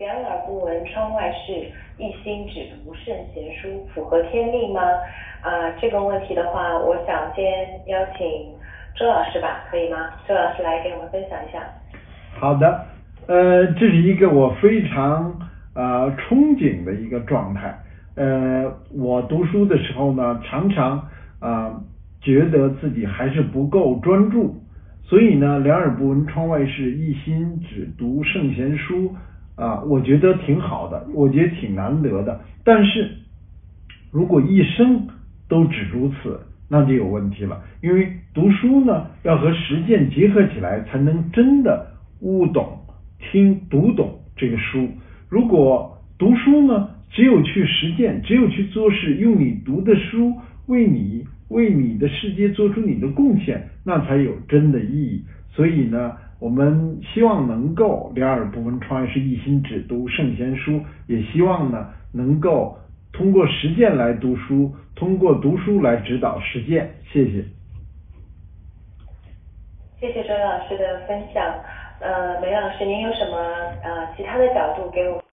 两耳不闻窗外事，一心只读圣贤书，符合天命吗？啊，这个问题的话，我想先邀请周老师吧，可以吗？周老师来给我们分享一下。好的，呃，这是一个我非常呃憧憬的一个状态。呃，我读书的时候呢，常常啊觉得自己还是不够专注，所以呢，两耳不闻窗外事，一心只读圣贤书啊，我觉得挺好的，我觉得挺难得的。但是如果一生都只如此，那就有问题了，因为读书呢要和实践结合起来，才能真的悟懂、听读懂这个书。如果读书呢？只有去实践，只有去做事，用你读的书为你为你的世界做出你的贡献，那才有真的意义。所以呢，我们希望能够两耳不闻窗外事，一心只读圣贤书。也希望呢，能够通过实践来读书，通过读书来指导实践。谢谢。谢谢周老师的分享。呃，梅老师，您有什么呃其他的角度给我？